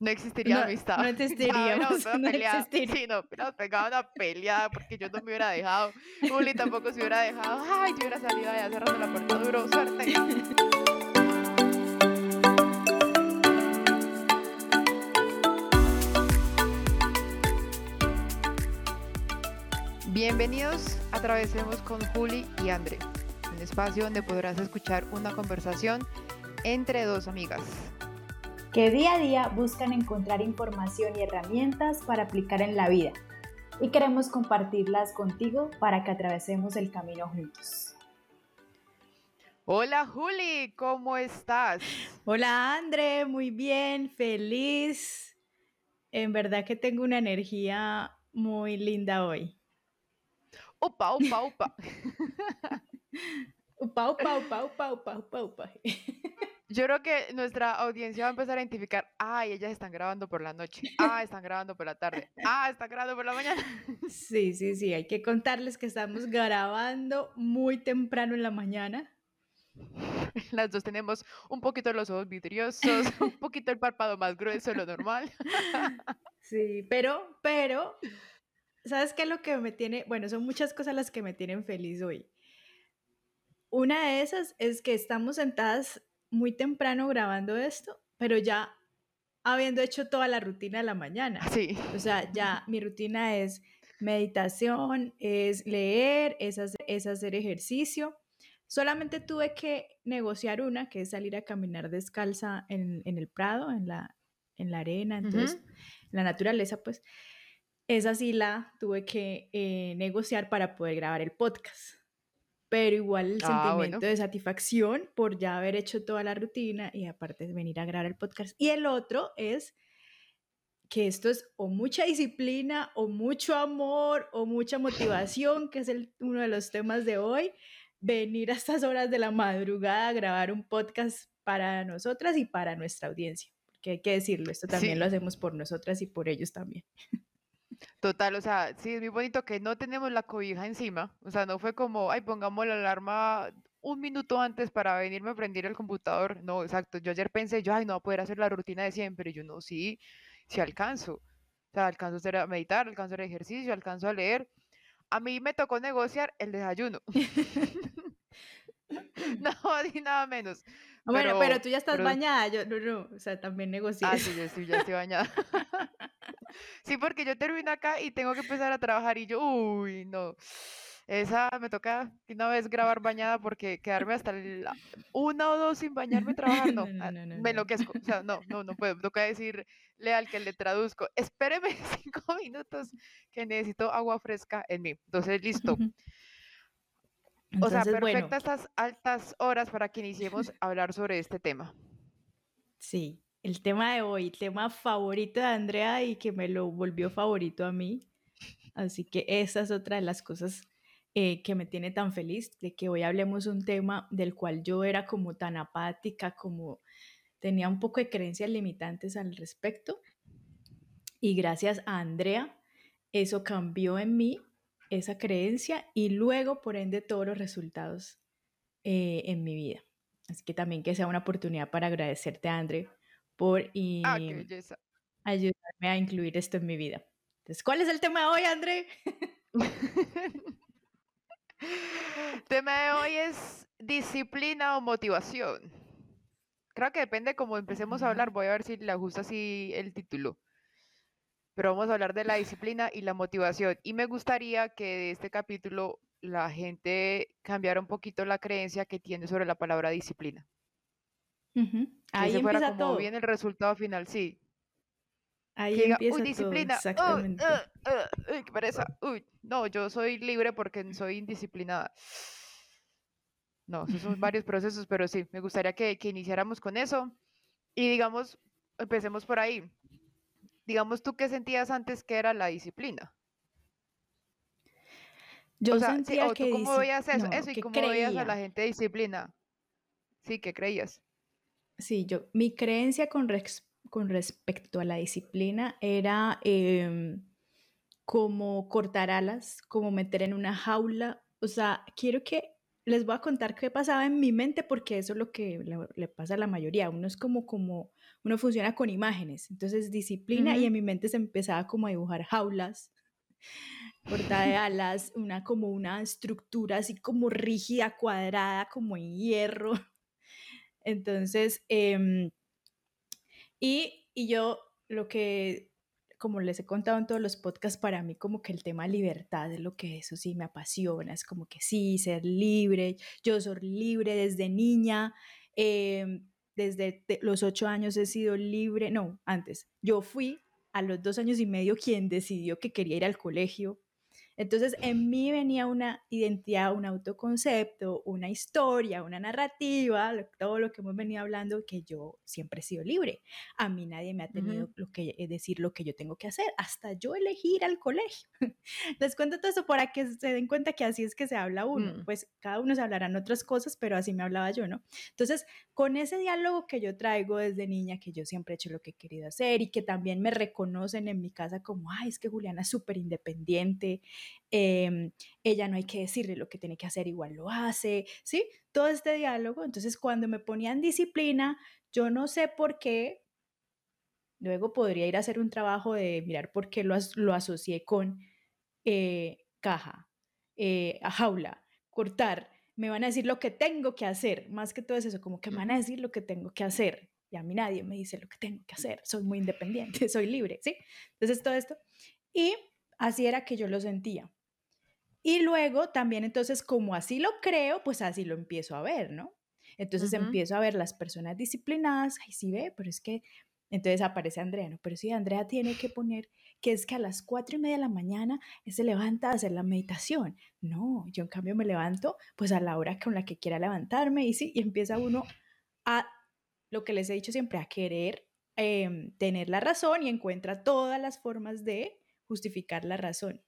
No existiría amistad. No existiríamos. No existiría. Sí, no, nos pegaba una peleada porque yo no me hubiera dejado. Juli tampoco se hubiera dejado. Ay, yo hubiera salido allá cerrando la puerta duro. Suerte. Bienvenidos a Atravesemos con Juli y André, un espacio donde podrás escuchar una conversación entre dos amigas que día a día buscan encontrar información y herramientas para aplicar en la vida. Y queremos compartirlas contigo para que atravesemos el camino juntos. Hola Juli, ¿cómo estás? Hola André, muy bien, feliz. En verdad que tengo una energía muy linda hoy. Upa, upa, upa. upa, upa, upa, upa, upa, upa, upa. Yo creo que nuestra audiencia va a empezar a identificar, ay, ellas están grabando por la noche, ah, están grabando por la tarde, ah, están grabando por la mañana. Sí, sí, sí, hay que contarles que estamos grabando muy temprano en la mañana. Las dos tenemos un poquito los ojos vidriosos, un poquito el párpado más grueso de lo normal. Sí, pero, pero, ¿sabes qué es lo que me tiene? Bueno, son muchas cosas las que me tienen feliz hoy. Una de esas es que estamos sentadas muy temprano grabando esto, pero ya habiendo hecho toda la rutina de la mañana. Sí. O sea, ya mi rutina es meditación, es leer, es hacer, ejercicio. Solamente tuve que negociar una, que es salir a caminar descalza en, el prado, en la, en la arena, entonces, la naturaleza, pues. Esa sí la tuve que eh, negociar para poder grabar el podcast pero igual el ah, sentimiento de satisfacción por ya haber hecho toda la rutina y aparte de venir a grabar el podcast. Y el otro es que esto es o mucha disciplina o mucho amor o mucha motivación, que es el, uno de los temas de hoy, venir a estas horas de la madrugada a grabar un podcast para nosotras y para nuestra audiencia. Porque hay que decirlo, esto también lo hacemos por nosotras y por ellos también. Total, o sea, sí, es muy bonito que no tenemos la cobija encima, o sea, no fue como, ay, pongamos la alarma un minuto antes para venirme a prender el computador, no, exacto, yo ayer pensé, yo, ay, no voy a poder hacer la rutina de siempre, y yo no, sí, sí alcanzo, o sea, alcanzo a, hacer, a meditar, alcanzo a hacer ejercicio, alcanzo a leer, a mí me tocó negociar el desayuno. no, ni nada menos. Bueno, pero, tú ya estás bañada, yo no, no, o sea, también negocié. Ah, sí, yo sí, ya estoy bañada. Sí, porque yo termino acá y tengo que empezar a trabajar y yo, uy, no. Esa me toca una vez grabar bañada porque quedarme hasta la una o dos sin bañarme trabajar, no, no, no, no me enloquezco. O sea, no, no, no puedo. Toca decirle al que le traduzco, espéreme cinco minutos que necesito agua fresca en mí. Entonces, listo. O sea, perfectas estas altas horas para que iniciemos a hablar sobre este tema. Sí, el tema de hoy, tema favorito de Andrea y que me lo volvió favorito a mí. Así que esa es otra de las cosas eh, que me tiene tan feliz, de que hoy hablemos un tema del cual yo era como tan apática, como tenía un poco de creencias limitantes al respecto. Y gracias a Andrea, eso cambió en mí, esa creencia, y luego, por ende, todos los resultados eh, en mi vida. Así que también que sea una oportunidad para agradecerte, Andrea, por y ah, ayudarme a incluir esto en mi vida. Entonces, ¿cuál es el tema de hoy, André? el tema de hoy es disciplina o motivación. Creo que depende cómo empecemos a hablar. Voy a ver si le ajusta así el título. Pero vamos a hablar de la disciplina y la motivación. Y me gustaría que de este capítulo la gente cambiara un poquito la creencia que tiene sobre la palabra disciplina. Ahí empieza fuera como todo. bien el resultado final, sí. Ahí empieza uy, disciplina, todo, exactamente. uy, qué pereza, uy, no, yo soy libre porque soy indisciplinada. No, esos son varios procesos, pero sí, me gustaría que, que iniciáramos con eso y digamos, empecemos por ahí. Digamos, ¿tú qué sentías antes que era la disciplina? Yo sentía que ¿Cómo veías eso? eso y cómo veías a la gente de disciplina? Sí, ¿qué creías? Sí, yo, mi creencia con, con respecto a la disciplina era em, como cortar alas, como meter en una jaula. O sea, quiero que les voy a contar qué pasaba en mi mente porque eso es lo que le, pasa a la mayoría. Uno es como, como, uno funciona con imágenes, entonces disciplina y en mi mente se empezaba como a dibujar jaulas, portada de alas, una como una estructura así como rígida, cuadrada, como en hierro. Entonces, em, y, y yo lo que como les he contado en todos los podcasts, para mí como que el tema libertad es lo que eso sí me apasiona, es como que sí, ser libre, yo soy libre desde niña, em, desde los ocho años he sido libre, no, antes, yo fui a los dos años y medio quien decidió que quería ir al colegio, entonces, en mí venía una identidad, un autoconcepto, una historia, una narrativa, todo lo que hemos venido hablando, que yo siempre he sido libre. A mí nadie me ha tenido lo que eh, decir lo que yo tengo que hacer, hasta yo elegir al colegio. Les cuento todo eso para que se den cuenta que así es que se habla uno. Mm. Pues cada uno se hablarán otras cosas, pero así me hablaba yo, ¿no? Entonces, con ese diálogo que yo traigo desde niña, que yo siempre he hecho lo que he querido hacer y que también me reconocen en mi casa como, ay, es que Juliana es súper independiente, Em, ella no hay que decirle lo que tiene que hacer, igual lo hace, ¿sí? Todo este diálogo. Entonces, cuando me ponían disciplina, yo no sé por qué, luego podría ir a hacer un trabajo de mirar por qué lo, lo asocié con eh, caja, eh, a jaula, cortar. Me van a decir lo que tengo que hacer, más que todo es eso, como que me van a decir lo que tengo que hacer. Y a mí nadie me dice lo que tengo que hacer, soy muy independiente, soy libre, ¿sí? Entonces todo esto. Y así era que yo lo sentía. Y luego también entonces como así lo creo, pues así lo empiezo a ver, ¿no? Entonces empiezo a ver las personas disciplinadas, ay, sí ve, pero es que, entonces aparece Andrea, ¿no? Pero sí, Andrea tiene que poner que es que a las cuatro y media de la mañana se levanta a hacer la meditación. No, yo en cambio me levanto pues a la hora con la que quiera levantarme y sí, y empieza uno a, lo que les he dicho siempre, a querer em, tener la razón y encuentra todas las formas de justificar la razón.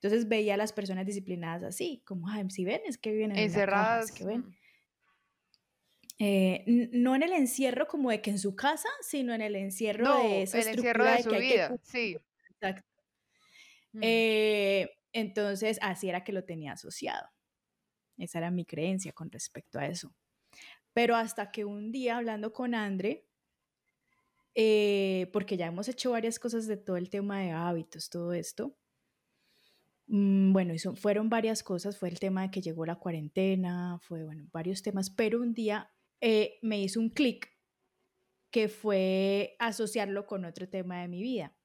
Entonces veía a las personas disciplinadas así, como, ay, si ven, es que viven encerradas. que ven. Eh, no en el encierro como de que en su casa, sino en el encierro de esa el encierro de, su vida, sí. Exacto. Mm. Eh, entonces, así era que lo tenía asociado. Esa era mi creencia con respecto a eso. Pero hasta que un día, hablando con Andre, eh, porque ya hemos hecho varias cosas de todo el tema de hábitos, todo esto, Mm, bueno, fueron varias cosas, fue el tema de que llegó la cuarentena, fue, bueno, varios temas, pero un día eh, me hizo un clic que fue asociarlo con otro tema de mi vida.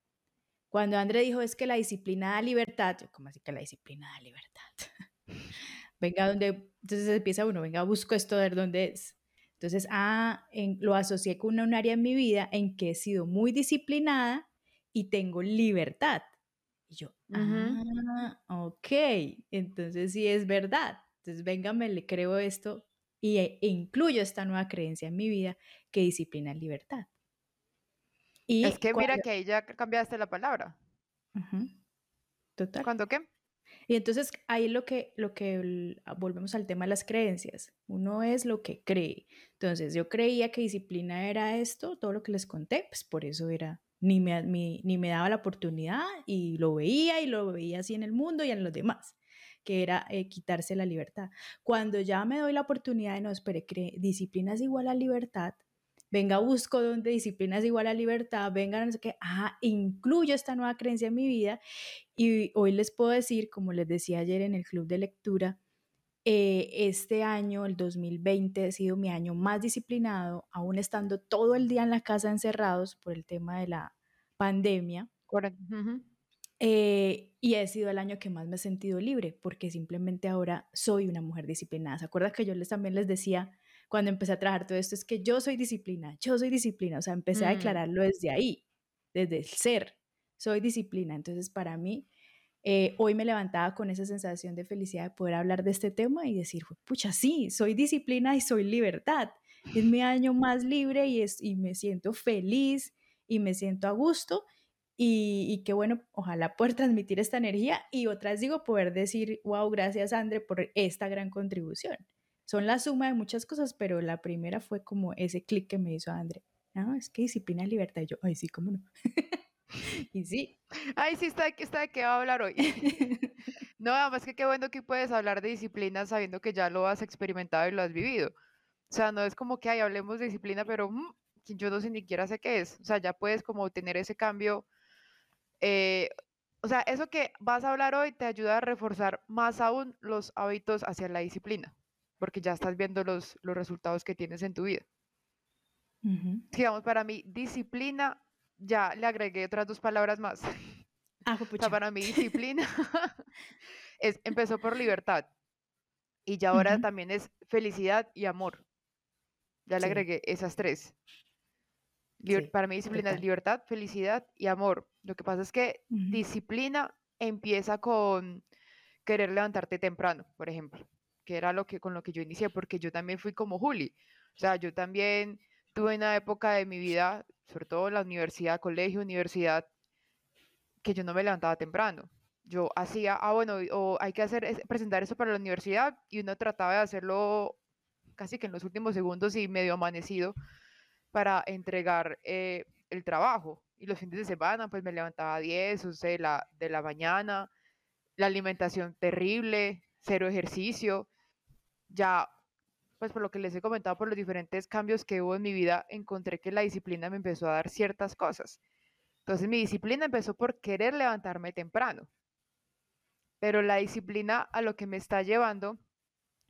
Cuando André dijo es que la disciplina da libertad, yo, ¿cómo así que la disciplina da libertad? venga, donde, entonces empieza uno, venga, busco esto, a ver dónde es. Entonces, ah, lo asocié con un área en mi vida en que he sido muy disciplinada y tengo libertad. Y yo, ah, ok, entonces sí es verdad. Entonces, venga, me le creo esto y, e, e incluyo esta nueva creencia en mi vida que disciplina es libertad. Y es que mira que ahí ya cambiaste la palabra. Total. ¿Cuándo qué? Y entonces ahí lo que, lo que ah, volvemos al tema de las creencias. Uno es lo que cree. Entonces yo creía que disciplina era esto, todo lo que les conté, pues por eso era ni me, ni me daba la oportunidad y lo veía y lo veía así en el mundo y en los demás, que era eh, quitarse la libertad. Cuando ya me doy la oportunidad de no, espere, disciplina es igual a libertad, venga, busco donde disciplina es igual a libertad, venga, no sé qué, ah, incluyo esta nueva creencia en mi vida y hoy les puedo decir, como les decía ayer en el club de lectura, eh, este año, el 2020, ha sido mi año más disciplinado, aún estando todo el día en la casa encerrados por el tema de la pandemia. Eh, y ha sido el año que más me he sentido libre, porque simplemente ahora soy una mujer disciplinada. ¿Se acuerdan que yo les, también les decía cuando empecé a trabajar todo esto? Es que yo soy disciplina, yo soy disciplina. O sea, empecé a mm. declararlo desde ahí, desde el ser. Soy disciplina. Entonces, para mí, eh, hoy me levantaba con esa sensación de felicidad de poder hablar de este tema y decir, pucha, sí, soy disciplina y soy libertad. Es mi año más libre y, es, y me siento feliz y me siento a gusto y, y qué bueno, ojalá poder transmitir esta energía y otras digo, poder decir, wow, gracias André por esta gran contribución. Son la suma de muchas cosas, pero la primera fue como ese clic que me hizo André. No, es que disciplina y libertad. Y yo, ay, sí, cómo no. y sí. Ay, sí, está, está de qué va a hablar hoy. No, además que qué bueno que puedes hablar de disciplina sabiendo que ya lo has experimentado y lo has vivido. O sea, no es como que, ay, hablemos de disciplina, pero mm, yo no sé ni siquiera sé qué es. O sea, ya puedes como tener ese cambio. eh, o sea, eso que vas a hablar hoy te ayuda a reforzar más aún los hábitos hacia la disciplina, porque ya estás viendo los, los resultados que tienes en tu vida. Digamos, para mí, disciplina, ya le agregué otras dos palabras más. Ah, O sea, juepucha. para mí, disciplina es, empezó por libertad y ya ahora también es felicidad y amor. Ya le Sí, agregué esas tres. Liber- sí, para mí disciplina es libertad, felicidad y amor. Lo que pasa es que disciplina empieza con querer levantarte temprano, por ejemplo, que era lo que con lo que yo inicié, porque yo también fui como Juli. O sea, yo también tuve una época de mi vida, sobre todo en la universidad, colegio, universidad, que yo no me levantaba temprano. Yo hacía, ah, bueno, o hay que hacer, es- presentar eso para la universidad y uno trataba de hacerlo casi que en los últimos segundos y medio amanecido para entregar eh, el trabajo. Y los fines de semana, pues me levantaba a 10, 11 de la, de la mañana, la alimentación terrible, cero ejercicio. Ya, pues por lo que les he comentado, por los diferentes cambios que hubo en mi vida, encontré que la disciplina me empezó a dar ciertas cosas. Entonces mi disciplina empezó por querer levantarme temprano, pero la disciplina a lo que me está llevando,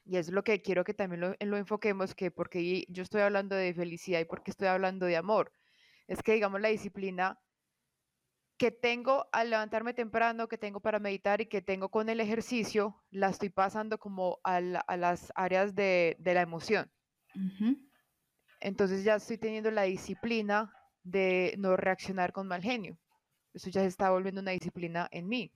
y es lo que quiero que también lo, lo enfoquemos, que porque yo estoy hablando de felicidad y porque estoy hablando de amor, es que digamos la disciplina que tengo al levantarme temprano, que tengo para meditar y que tengo con el ejercicio, la estoy pasando como a, la- a las áreas de, de la emoción. Entonces ya estoy teniendo la disciplina de no reaccionar con mal genio. Eso ya se está volviendo una disciplina en mí.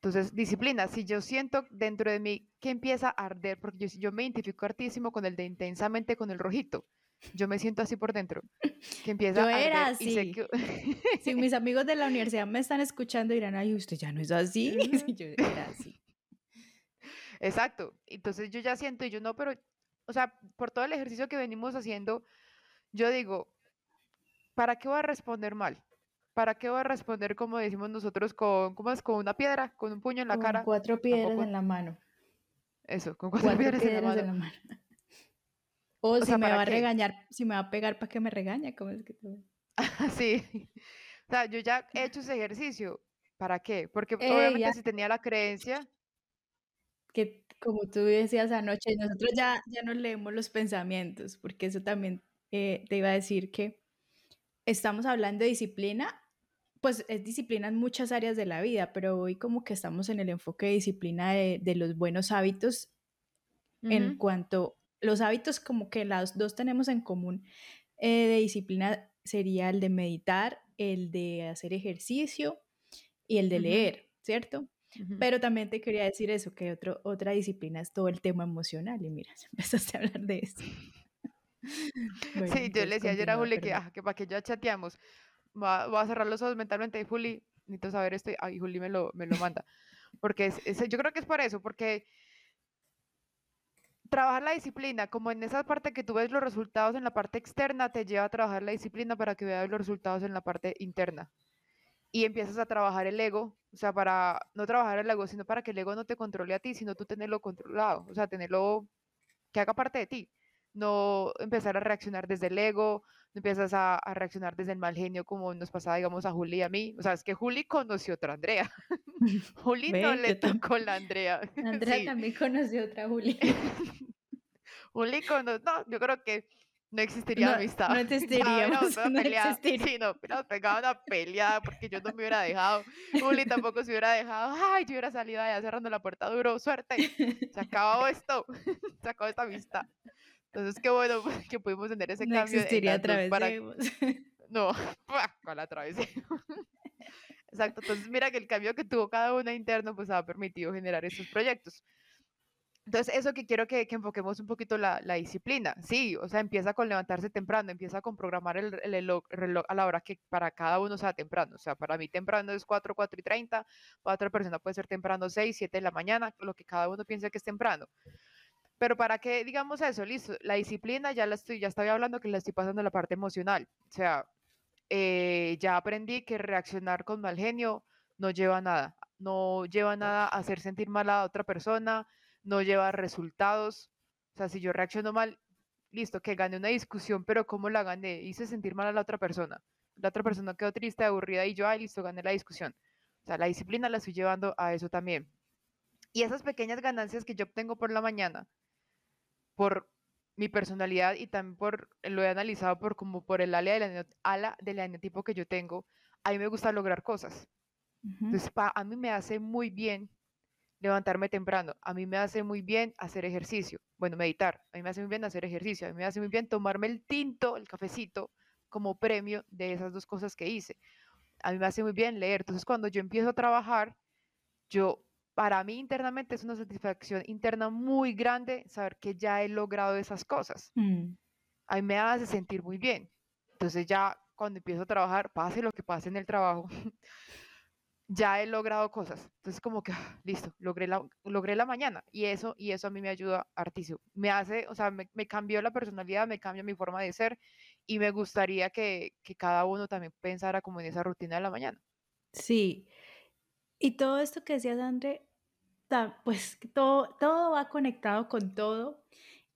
Entonces, disciplina, si yo siento dentro de mí que empieza a arder, porque yo, yo me identifico hartísimo con el de intensamente con el rojito. Yo me siento así por dentro, que empieza Yo a era y sé así. que... Si mis amigos de la universidad me están escuchando, dirán, ay, usted ya no es así. Yo era así. Exacto. Entonces yo ya siento y yo no, pero, o sea, por todo el ejercicio que venimos haciendo, yo digo, ¿para qué voy a responder mal? ¿Para qué voy a responder como decimos nosotros con, ¿cómo es? Con una piedra, con un puño en la Con cara? cuatro piedras Tampoco, en la mano. eso, con cuatro Cuatro piedras en la piedras en mano. la mano. O O si sea, me va ¿para a qué? regañar, si me va a pegar, ¿para que me regaña? ¿Cómo es que te... Sí. O sea, yo ya he hecho ese ejercicio. ¿Para qué? Porque Ey, obviamente ya, si tenía la creencia, que como tú decías anoche, nosotros ya, ya nos leemos los pensamientos, porque eso también eh, te iba a decir que estamos hablando de disciplina, pues es disciplina en muchas áreas de la vida, pero hoy como que estamos en el enfoque de disciplina de, de los buenos hábitos en ujú, cuanto los hábitos como que las dos tenemos en común eh, de disciplina sería el de meditar, el de hacer ejercicio y el de ujú, leer, ¿cierto? ujú. Pero también te quería decir eso, que otro, otra disciplina es todo el tema emocional y mira, empezaste a hablar de eso. Bueno, Sí, yo le decía ayer a Juli que, ah, que para que ya chateamos, voy a, voy a cerrar los ojos mentalmente y Juli, necesito saber esto, y Juli me lo, me lo manda. Porque es, es- yo creo que es por eso, porque trabajar la disciplina, como en esa parte que tú ves los resultados en la parte externa, te lleva a trabajar la disciplina para que veas los resultados en la parte interna. Y empiezas a trabajar el ego, o sea, para no trabajar el ego, sino para que el ego no te controle a ti, sino tú tenerlo controlado, o sea, tenerlo que haga parte de ti. No empezar a reaccionar desde el ego, empiezas a, a reaccionar desde el mal genio como nos pasaba, digamos, a Juli y a mí. O sea, es que Juli conoció otra Andrea. Juli no le tocó la Andrea. Andrea sí. también conoció otra Julia. Juli conoció, no, yo creo que no existiría No, amistad. no existiríamos, pegado no pelea. existiría. Sí, no, hubiéramos pegado una peleada porque yo no me hubiera dejado. Juli tampoco se hubiera dejado. Ay, yo hubiera salido allá cerrando la puerta duro. Suerte. Se acabó esto. Se acabó esta amistad. Entonces, qué bueno que pudimos tener ese No cambio en existiría las dos para... atravesemos. No, ¿cuál atravesé? Exacto, entonces mira que el cambio que tuvo cada una interno pues ha permitido generar estos proyectos. Entonces, eso que quiero que, que enfoquemos un poquito la, la disciplina. Sí, o sea, empieza con levantarse temprano, empieza con programar el, el reloj, reloj a la hora que para cada uno sea temprano. O sea, para mí temprano es 4, 4 y 30, para otra persona puede ser temprano 6, 7 de la mañana, lo que cada uno piense que es temprano. Pero para que digamos eso, listo, la disciplina ya la estoy, ya estaba hablando que la estoy pasando a la parte emocional. O sea, eh, ya aprendí que reaccionar con mal genio no lleva a nada. no lleva nada a hacer sentir mal a otra persona, no lleva resultados. O sea, si yo reacciono mal, listo, que gané una discusión, pero ¿cómo la gané? Hice sentir mal a la otra persona. La otra persona quedó triste, aburrida y yo, ay, listo, gané la discusión. O sea, la disciplina la estoy llevando a eso también. Y esas pequeñas ganancias que yo obtengo por la mañana, por mi personalidad y también por, lo he analizado por como por el ala del, ala del tipo que yo tengo, a mí me gusta lograr cosas. Entonces, a mí me hace muy bien levantarme temprano, a mí me hace muy bien hacer ejercicio, bueno, meditar, a mí me hace muy bien hacer ejercicio, a mí me hace muy bien tomarme el tinto, el cafecito, como premio de esas dos cosas que hice. A mí me hace muy bien leer. Entonces, cuando yo empiezo a trabajar, yo, para mí internamente es una satisfacción interna muy grande saber que ya he logrado esas cosas. Mm. A mí me hace sentir muy bien. Entonces, ya cuando empiezo a trabajar, pase lo que pase en el trabajo, ya he logrado cosas. Entonces, como que, ah, listo, logré la, logré la mañana. Y eso, y eso a mí me ayuda hartísimo. Me hace, o sea, me, me cambió la personalidad, me cambia mi forma de ser y me gustaría que, que cada uno también pensara como en esa rutina de la mañana. Sí. Y todo esto que decías, André, pues todo, todo va conectado con todo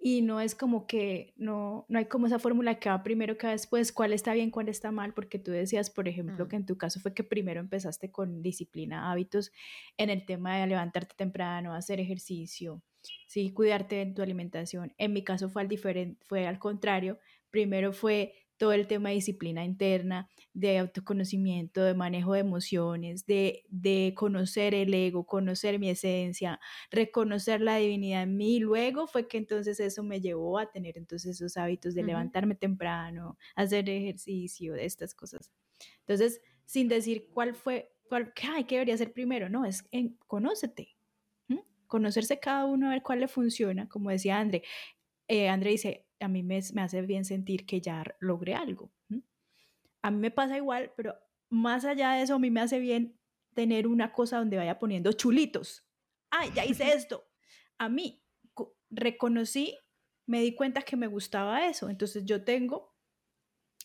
y no es como que no, no hay como esa fórmula que va primero que va después, cuál está bien, cuál está mal, porque tú decías, por ejemplo, que mm. en tu caso fue que primero empezaste con disciplina, hábitos en el tema de levantarte temprano, hacer ejercicio, sí, cuidarte de tu alimentación. En mi caso fue al, diferente, fue al contrario, primero fue todo el tema de disciplina interna, de autoconocimiento, de manejo de emociones, de, de, conocer el ego, conocer mi esencia, reconocer la divinidad en mí. Luego fue que entonces eso me llevó a tener entonces esos hábitos de levantarme temprano, hacer ejercicio, de estas cosas. Entonces, sin decir cuál fue, cuál, ay, ¿qué debería ser primero? No, es en, conócete. Conocerse cada uno, a ver cuál le funciona. Como decía André, eh, André dice, a mí me, hace bien sentir que ya logré algo. A mí me pasa igual, pero más allá de eso, a mí me hace bien tener una cosa donde vaya poniendo chulitos. ¡Ay, ya hice esto! A mí reconocí, me di cuenta que me gustaba eso. Entonces yo tengo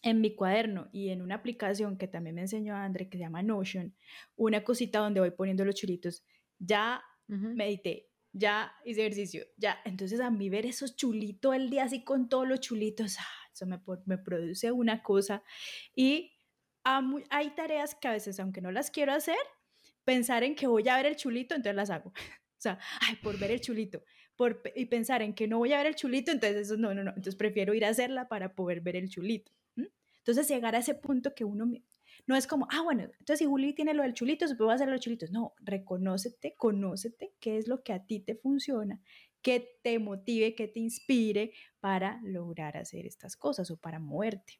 en mi cuaderno y en una aplicación que también me enseñó André, que se llama Notion, una cosita donde voy poniendo los chulitos. Ya medité, ya hice ejercicio, ya. Entonces a mí ver esos chulitos el día así con todos los chulitos, ah, eso me, me, produce una cosa. Y hay tareas que a veces, aunque no las quiero hacer, pensar en que voy a ver el chulito, entonces las hago. o sea, ay, por ver el chulito. Por, y pensar en que no voy a ver el chulito, entonces eso no, no, no. Entonces prefiero ir a hacerla para poder ver el chulito. Entonces llegar a ese punto que uno no es como, ah, bueno, entonces si Juli tiene lo del chulito, se puede hacer los chulitos. No, reconócete, conócete qué es lo que a ti te funciona, que te motive, que te inspire para lograr hacer estas cosas o para moverte.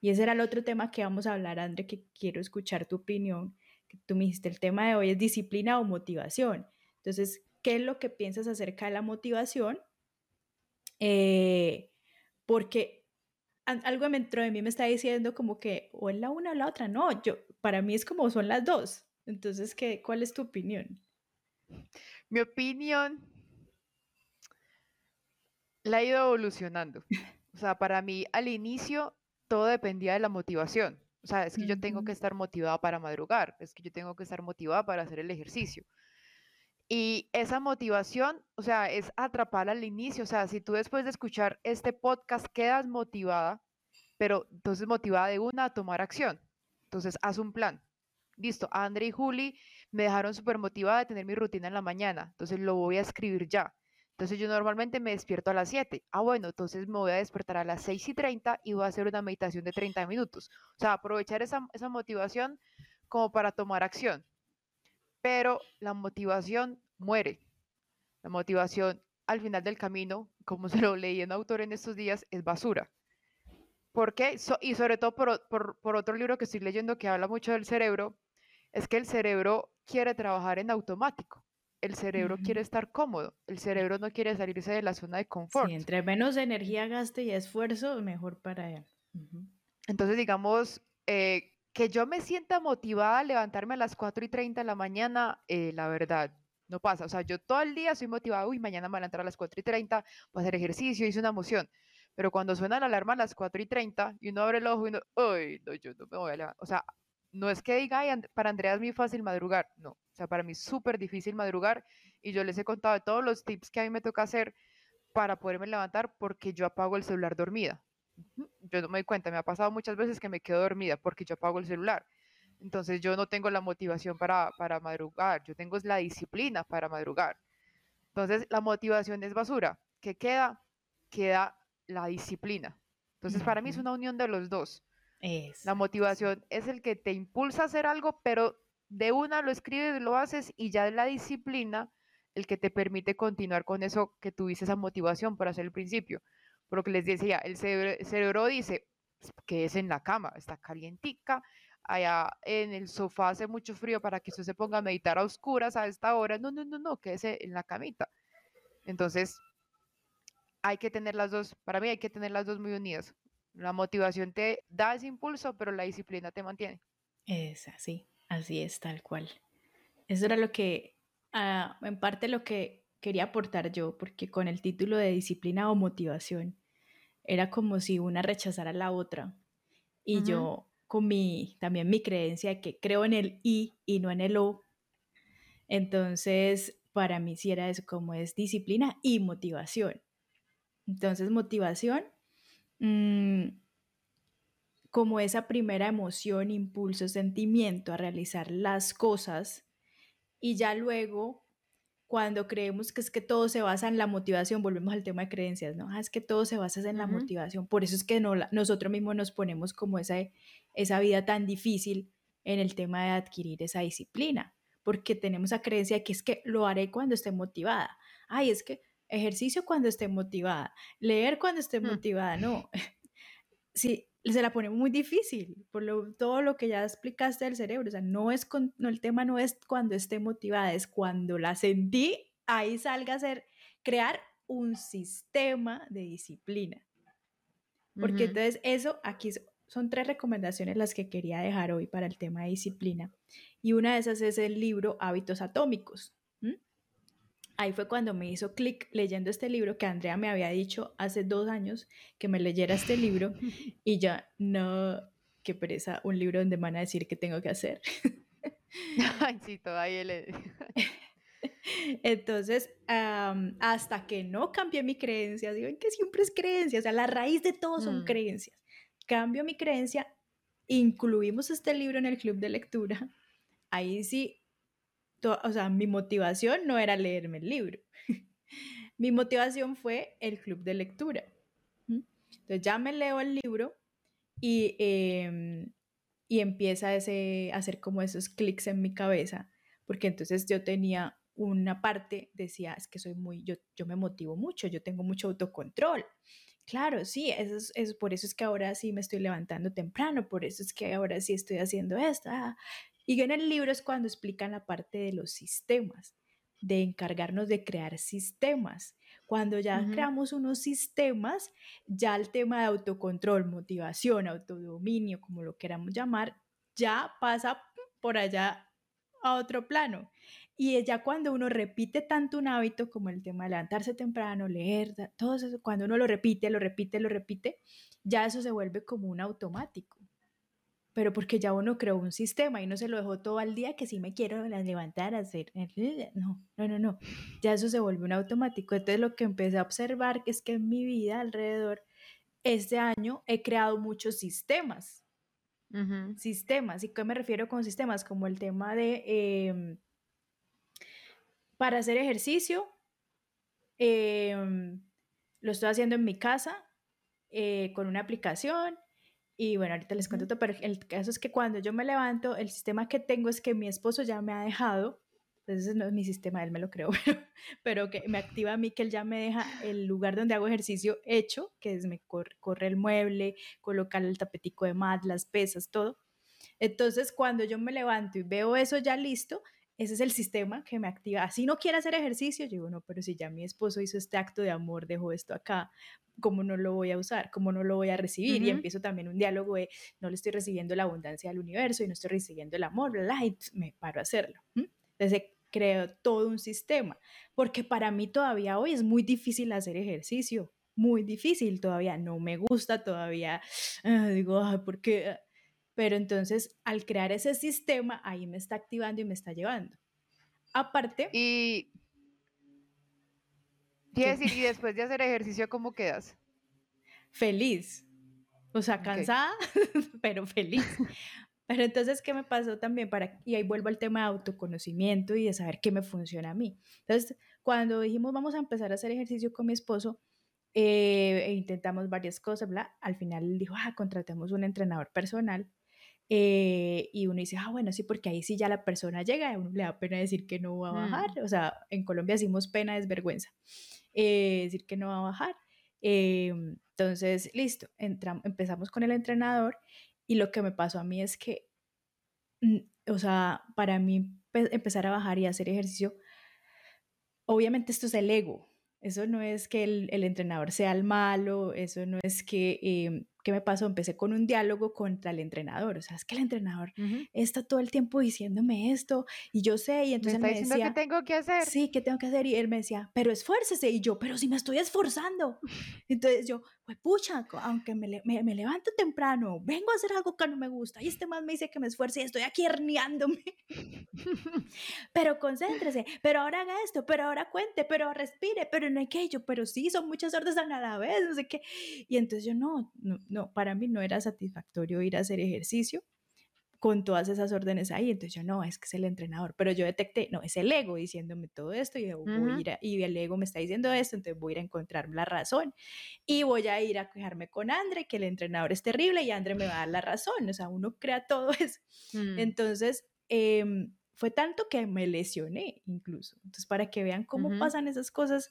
Y ese era el otro tema que vamos a hablar, André, que quiero escuchar tu opinión. Que tú me dijiste, el tema de hoy es disciplina o motivación. Entonces, ¿qué es lo que piensas acerca de la motivación? Eh, porque algo dentro de mí me está diciendo como que o es la una o la otra. No, yo, para mí es como son las dos. Entonces, ¿qué, ¿cuál es tu opinión? Mi opinión la ha ido evolucionando. O sea, para mí al inicio todo dependía de la motivación. O sea, es que yo tengo que estar motivada para madrugar, es que yo tengo que estar motivada para hacer el ejercicio. Y esa motivación, o sea, es atrapar al inicio. O sea, si tú después de escuchar este podcast quedas motivada, pero entonces motivada de una a tomar acción. Entonces, haz un plan. Listo, Andre y Juli me dejaron súper motivada de tener mi rutina en la mañana. Entonces, lo voy a escribir ya. Entonces, yo normalmente me despierto a las 7. Ah, bueno, entonces me voy a despertar a las 6 y 30 y voy a hacer una meditación de 30 minutos. O sea, aprovechar esa, esa motivación como para tomar acción pero la motivación muere. La motivación al final del camino, como se lo leí en autor en estos días, es basura. ¿Por qué? y sobre todo por, otro libro que estoy leyendo que habla mucho del cerebro, es que el cerebro quiere trabajar en automático. El cerebro quiere estar cómodo. El cerebro no quiere salirse de la zona de confort. Sí, entre menos energía gaste y esfuerzo, mejor para él. Entonces, digamos, eh, que yo me sienta motivada a levantarme a las 4 y 30 de la mañana, eh, la verdad, no pasa. O sea, yo todo el día soy motivada, uy, mañana me voy a levantar a las 4 y 30, voy a hacer ejercicio, hice una emoción. Pero cuando suena la alarma a las 4 y 30 y uno abre el ojo y uno, uy, no, yo no me voy a levantar. O sea, no es que diga, para Andrea es muy fácil madrugar, no, o sea, para mí es súper difícil madrugar y yo les he contado de todos los tips que a mí me toca hacer para poderme levantar porque yo apago el celular dormida. Yo no me doy cuenta, me ha pasado muchas veces que me quedo dormida porque yo apago el celular. Entonces yo no tengo la motivación para, para madrugar, yo tengo la disciplina para madrugar. Entonces la motivación es basura. ¿Qué queda? Queda la disciplina. Entonces para mí es una unión de los dos. La motivación es el que te impulsa a hacer algo, pero de una lo escribes, lo haces y ya es la disciplina el que te permite continuar con eso que tuviste esa motivación para hacer el principio. Por lo que les decía, el cerebro, dice que es en la cama, está calientica, allá en el sofá hace mucho frío para que usted se ponga a meditar a oscuras a esta hora. No, no, no, no, quédese en la camita. Entonces, hay que tener las dos, para mí hay que tener las dos muy unidas. La motivación te da ese impulso, pero la disciplina te mantiene. Es así, así es, tal cual. Eso era lo que, ah, en parte lo que quería aportar yo, porque con el título de disciplina o motivación, era como si una rechazara a la otra. Y yo, con mi, también mi creencia de que creo en el I y no en el O, entonces para mí sí era eso, como es disciplina y motivación. Entonces, motivación Mm, como esa primera emoción, impulso, sentimiento a realizar las cosas y ya luego cuando creemos que es que todo se basa en la motivación, volvemos al tema de creencias, ¿no? Ah, es que todo se basa en la motivación, por eso es que no, nosotros mismos nos ponemos como esa, esa vida tan difícil en el tema de adquirir esa disciplina, porque tenemos la creencia que es que lo haré cuando esté motivada. Ay, es que ejercicio cuando esté motivada, leer cuando esté mm. motivada, no. sí, se la pone muy difícil por lo, todo lo que ya explicaste del cerebro. O sea, no es no, el tema no es cuando esté motivada, es cuando la sentí, ahí salga a ser, crear un sistema de disciplina. Porque entonces eso, aquí son tres recomendaciones las que quería dejar hoy para el tema de disciplina. Y una de esas es el libro Hábitos Atómicos ahí fue cuando me hizo clic leyendo este libro que Andrea me había dicho hace dos años que me leyera este libro y ya no, qué pereza, un libro donde van a decir qué tengo que hacer. Ay, sí, todavía le... Entonces, hasta que no cambié mi creencia, digo que siempre es creencia, o sea, la raíz de todo son mm. creencias. Cambio mi creencia, incluimos este libro en el club de lectura, ahí sí o sea, mi motivación no era leerme el libro. mi motivación fue el club de lectura. Entonces ya me leo el libro y, em, y empieza ese, a hacer como esos clics en mi cabeza, porque entonces yo tenía una parte, decía, es que soy muy, yo, yo me motivo mucho, yo tengo mucho autocontrol. Claro, sí, eso es, por eso es que ahora sí me estoy levantando temprano, por eso es que ahora sí estoy haciendo esto. Ah, y en el libro es cuando explican la parte de los sistemas, de encargarnos de crear sistemas. Cuando ya creamos unos sistemas, ya el tema de autocontrol, motivación, autodominio, como lo queramos llamar, ya pasa por allá a otro plano. Y ya cuando uno repite tanto un hábito como el tema de levantarse temprano, leer, todo eso, cuando uno lo repite, lo repite, lo repite, ya eso se vuelve como un automático pero porque ya uno creó un sistema y no se lo dejó todo al día que si me quiero levantar a hacer, no, no, no, no, ya eso se vuelve un automático. Entonces lo que empecé a observar es que en mi vida alrededor, este año he creado muchos sistemas. Sistemas, ¿y qué me refiero con sistemas? Como el tema de, em, para hacer ejercicio, em, lo estoy haciendo en mi casa eh, con una aplicación y bueno, ahorita les cuento todo, pero el caso es que cuando yo me levanto, el sistema que tengo es que mi esposo ya me ha dejado, entonces pues no es mi sistema, él me lo creo, pero, que me activa a mí que él ya me deja el lugar donde hago ejercicio hecho, que es me corre, el mueble, colocar el tapetico de mat, las pesas, todo. Entonces, cuando yo me levanto y veo eso ya listo, ese es el sistema que me activa. Así no quiere hacer ejercicio, yo digo, no, pero si ya mi esposo hizo este acto de amor, dejó esto acá, ¿cómo no lo voy a usar? ¿Cómo no lo voy a recibir? Y empiezo también un diálogo de, no le estoy recibiendo la abundancia del universo y no estoy recibiendo el amor, bla, bla, y me paro a hacerlo. Entonces creo todo un sistema, porque para mí todavía hoy es muy difícil hacer ejercicio, muy difícil todavía, no me gusta todavía, ah, digo, ¿por qué? Pero entonces, al crear ese sistema, ahí me está activando y me está llevando. Aparte... Y... decir, y después de hacer ejercicio, ¿cómo quedas? Feliz. O sea, cansada, pero feliz. Pero entonces, ¿qué me pasó también? Para, y ahí vuelvo al tema de autoconocimiento y de saber qué me funciona a mí. Entonces, cuando dijimos vamos a empezar a hacer ejercicio con mi esposo, eh, e intentamos varias cosas, bla, al final él dijo, ah, contratemos un entrenador personal. Eh, y uno dice, ah, bueno, sí, porque ahí sí ya la persona llega, a uno le da pena decir que no va a bajar. Mm. O sea, en Colombia decimos pena es vergüenza. Eh, decir que no va a bajar. entonces, listo, empezamos con el entrenador y lo que me pasó a mí es que, mm, o sea, para mí empezar a bajar y hacer ejercicio, obviamente esto es el ego. Eso no es que el, el entrenador sea el malo, eso no es que em, ¿qué me pasó? Empecé con un diálogo contra el entrenador, o sea, es que el entrenador está todo el tiempo diciéndome esto y yo sé, y entonces me, está me decía, ¿qué tengo que hacer? Sí, ¿qué tengo que hacer? Y él me decía, pero esfuércese, y yo, pero si me estoy esforzando. Entonces yo, pues pucha, aunque me, me, me, levanto temprano, vengo a hacer algo que no me gusta, y este más me dice que me esfuerce y estoy aquí herniándome. Pero concéntrese, pero ahora haga esto, pero ahora cuente, pero respire, pero no hay que yo, pero sí, son muchas órdenes a la vez, no sé qué. Y entonces yo, no, no, no, para mí no era satisfactorio ir a hacer ejercicio con todas esas órdenes ahí. Entonces yo, no, es que es el entrenador. Pero yo detecté, no, es el ego diciéndome todo esto y, voy a ir y el ego me está diciendo esto, entonces voy a ir a encontrar la razón. Y voy a ir a quejarme con Andre, que el entrenador es terrible y Andre me va a dar la razón. O sea, uno crea todo eso. Mm. Entonces, em, fue tanto que me lesioné incluso. Entonces, para que vean cómo pasan esas cosas,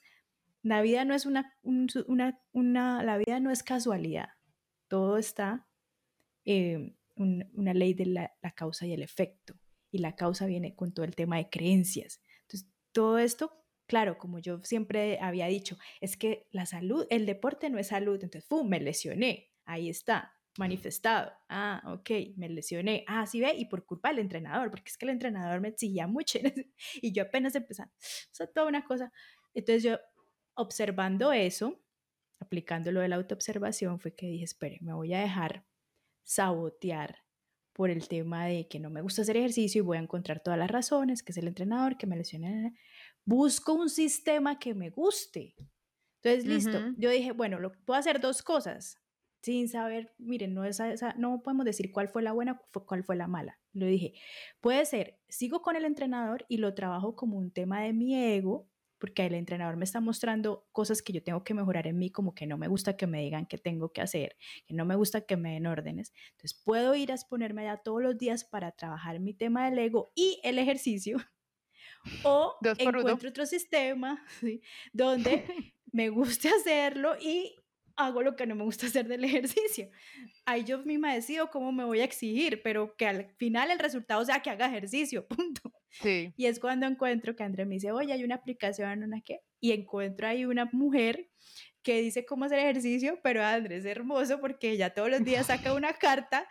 la vida no es una, una, una, la vida no es casualidad todo está eh, una ley de la, causa y el efecto. Y la causa viene con todo el tema de creencias. Entonces, todo esto, claro, como yo siempre había dicho, es que la salud, el deporte no es salud. Entonces, ¡fum! Me lesioné. Ahí está, manifestado. Ah, ok, me lesioné. Ah, sí ve, y por culpa del entrenador, porque es que el entrenador me exigía mucho y yo apenas empezando. O sea, toda una cosa. Entonces yo, observando eso, aplicando lo de la autoobservación, fue que dije, espere, me voy a dejar sabotear por el tema de que no me gusta hacer ejercicio y voy a encontrar todas las razones, que es el entrenador, que me lesiona. Busco un sistema que me guste. Entonces, listo. Yo dije, bueno, lo, puedo hacer dos cosas sin saber, miren, no, es no podemos decir cuál fue la buena, cuál fue la mala. Lo dije, puede ser, sigo con el entrenador y lo trabajo como un tema de mi ego, porque el entrenador me está mostrando cosas que yo tengo que mejorar en mí, como que no me gusta que me digan qué tengo que hacer, que no me gusta que me den órdenes. Entonces puedo ir a exponerme allá todos los días para trabajar mi tema del ego y el ejercicio. O encuentro otro sistema donde me guste hacerlo y hago lo que no me gusta hacer del ejercicio. Ahí yo misma decido cómo me voy a exigir, pero que al final el resultado sea que haga ejercicio, punto. Sí. Y es cuando encuentro que André me dice, oye, hay una aplicación, ¿una qué? Y encuentro ahí una mujer que dice cómo hacer ejercicio, pero Andrés es hermoso porque ella todos los días saca una carta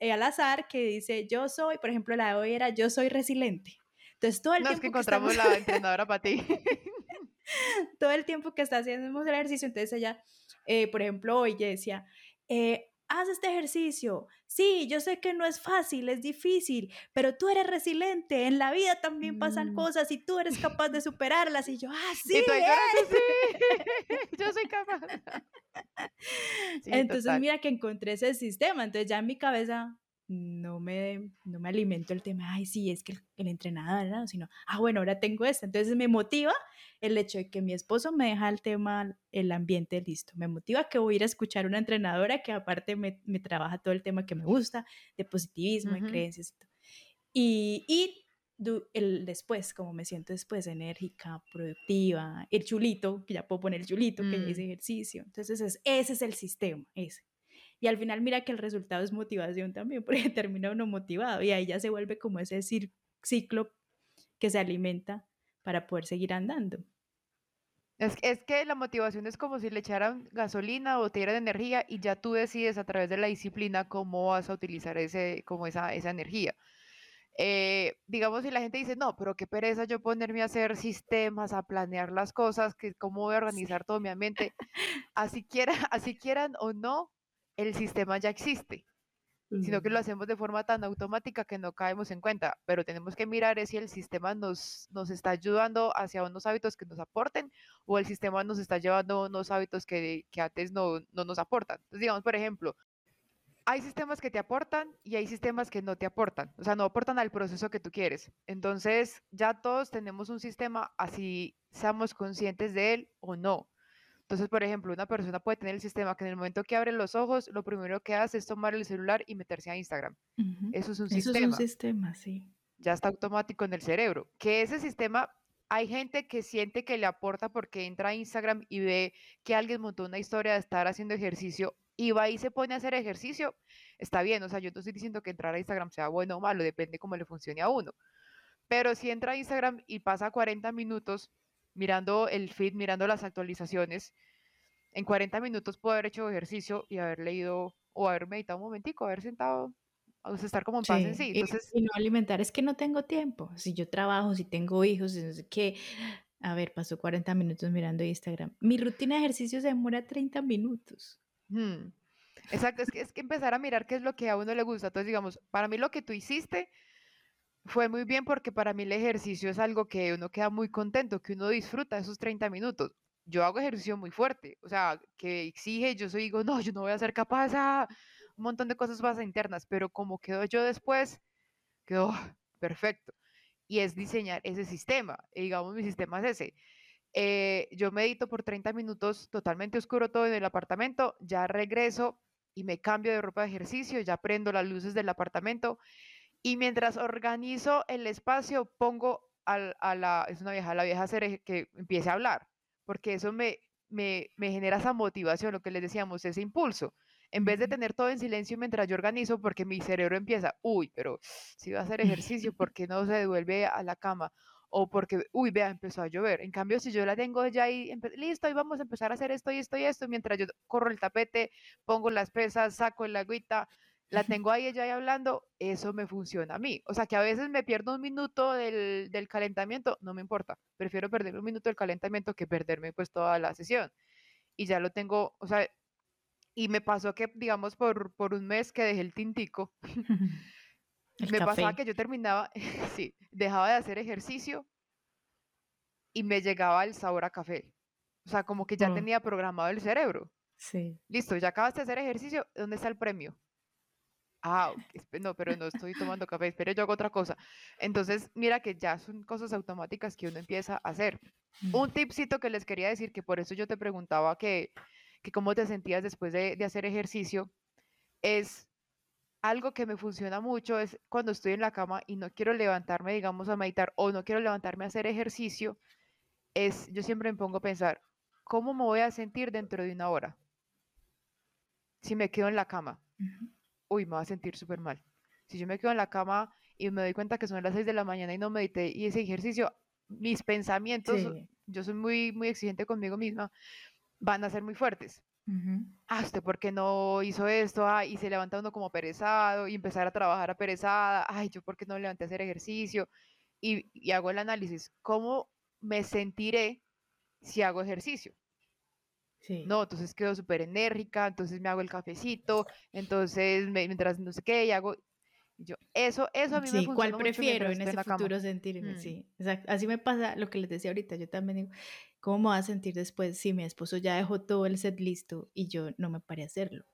eh, al azar que dice, yo soy, por ejemplo, la de hoy era, yo soy resiliente. Entonces todo el tiempo... que encontramos la entrenadora para ti. todo el tiempo que está haciendo el ejercicio, entonces ella eh, por ejemplo, hoy decía, eh, haz este ejercicio. Sí, yo sé que no es fácil, es difícil, pero tú eres resiliente. En la vida también pasan mm. cosas y tú eres capaz de superarlas. Y yo, ah, sí. Y tú, sí. yo soy capaz. Entonces, mira que encontré ese sistema. Entonces, ya en mi cabeza no me, no me alimento el tema, ay, sí, es que el, entrenador, ¿no? sino, ah, bueno, ahora tengo esto. Entonces me motiva el hecho de que mi esposo me deja el tema, el ambiente listo. Me motiva que voy a ir a escuchar una entrenadora que aparte me, me trabaja todo el tema que me gusta, de positivismo, de creencias y todo. Y, y el después, como me siento después, enérgica, productiva, el chulito, que ya puedo poner el chulito, que ya hice mm. ejercicio. Entonces, ese es el sistema, ese. Y al final mira que el resultado es motivación también, porque termina uno motivado y ahí ya se vuelve como ese ciclo que se alimenta para poder seguir andando. Es, es, que la motivación es como si le echaran gasolina o te dieran energía y ya tú decides a través de la disciplina cómo vas a utilizar ese, como esa, esa energía. Eh, digamos, si la gente dice, no, pero qué pereza yo ponerme a hacer sistemas, a planear las cosas, que cómo voy a organizar todo mi ambiente, así, quiera, así quieran o no, el sistema ya existe. sino que lo hacemos de forma tan automática que no caemos en cuenta, pero tenemos que mirar es si el sistema nos, nos está ayudando hacia unos hábitos que nos aporten o el sistema nos está llevando unos hábitos que, que antes no, no nos aportan. Entonces, digamos, por ejemplo, hay sistemas que te aportan y hay sistemas que no te aportan, o sea, no aportan al proceso que tú quieres. Entonces, ya todos tenemos un sistema, así seamos conscientes de él o no. Entonces, por ejemplo, una persona puede tener el sistema que en el momento que abre los ojos, lo primero que hace es tomar el celular y meterse a Instagram. Ujú. Eso es un Eso es un sistema, sistema, sí. ya está automático en el cerebro. Que ese sistema, hay gente que siente que le aporta porque entra a Instagram y ve que alguien montó una historia de estar haciendo ejercicio y va y se pone a hacer ejercicio. Está bien, o sea, yo no estoy diciendo que entrar a Instagram sea bueno o malo, depende cómo le funcione a uno. Pero si entra a Instagram y pasa 40 minutos mirando el feed, mirando las actualizaciones, en 40 minutos puedo haber hecho ejercicio y haber leído o haber meditado un momentico, haber sentado, o sea, estar como en paz en sí. Sí, y, Entonces, y no alimentar, es que no tengo tiempo. Si yo trabajo, si tengo hijos, sé qué. A ver, pasó 40 minutos mirando Instagram. Mi rutina de ejercicio se demora 30 minutos. hmm, exacto, es que, es que empezar a mirar qué es lo que a uno le gusta. Entonces, digamos, para mí lo que tú hiciste fue muy bien porque para mí el ejercicio es algo que uno queda muy contento, que uno disfruta esos 30 minutos. Yo hago ejercicio muy fuerte, o sea, que exige, yo soy, digo, no, yo no voy a ser capaz a un montón de cosas más internas, pero como quedo yo después, quedó perfecto. Y es diseñar ese sistema, y digamos, mi sistema es ese. Eh, yo medito por 30 minutos, totalmente oscuro todo en el apartamento, ya regreso y me cambio de ropa de ejercicio, ya prendo las luces del apartamento y mientras organizo el espacio, pongo al- a, la, es una vieja, a la vieja hacer que empiece a hablar, porque eso me, me, me genera esa motivación, lo que les decíamos, ese impulso. En vez de tener todo en silencio mientras yo organizo, porque mi cerebro empieza, uy, pero si va a hacer ejercicio, ¿por qué no se devuelve a la cama? O porque, uy, vea, empezó a llover. En cambio, si yo la tengo ya ahí, listo, ahí vamos a empezar a hacer esto y esto y esto, mientras yo corro el tapete, pongo las pesas, saco el agüita, la tengo ahí ella ahí hablando, eso me funciona a mí. O sea, que a veces me pierdo un minuto del, del calentamiento, no me importa. Prefiero perder un minuto del calentamiento que perderme pues toda la sesión. Y ya lo tengo, o sea, y me pasó que, digamos, por, por un mes que dejé el tintico, El me pasaba que yo terminaba, sí, dejaba de hacer ejercicio y me llegaba el sabor a café. O sea, como que ya Oh, tenía programado el cerebro. sí. Listo, ya acabaste de hacer ejercicio, ¿dónde está el premio? Ah, no, pero no estoy tomando café, espere, yo hago otra cosa. Entonces, mira que ya son cosas automáticas que uno empieza a hacer. Mm. Un tipcito que les quería decir, que por eso yo te preguntaba que, que cómo te sentías después de, de hacer ejercicio, es algo que me funciona mucho, es cuando estoy en la cama y no quiero levantarme, digamos, a meditar o no quiero levantarme a hacer ejercicio, es, yo siempre me pongo a pensar, ¿cómo me voy a sentir dentro de una hora si me quedo en la cama? Ujú. Uy, me voy a sentir súper mal. Si yo me quedo en la cama y me doy cuenta que son las 6 de la mañana y no medité y ese ejercicio, mis pensamientos, Sí. yo soy muy, muy exigente conmigo misma, van a ser muy fuertes. Ujú. Ah, ¿usted por qué no hizo esto? Ah, y se levanta uno como perezado y empezar a trabajar aperezada. Ay, ¿yo por qué no me levanté a hacer ejercicio? Y, y hago el análisis. ¿Cómo me sentiré si hago ejercicio? Sí. No, entonces quedo súper enérgica, entonces me hago el cafecito, entonces me- mientras no sé qué, y hago, y yo, eso, eso a mí me Sí, ¿cuál funciona mucho prefiero en estoy en ese la cama. futuro sentirme? Mm. Sí, exacto. Así me pasa lo que les decía ahorita. Yo también digo, ¿cómo me voy a sentir después si mi esposo ya dejó todo el set listo y yo no me paré a hacerlo?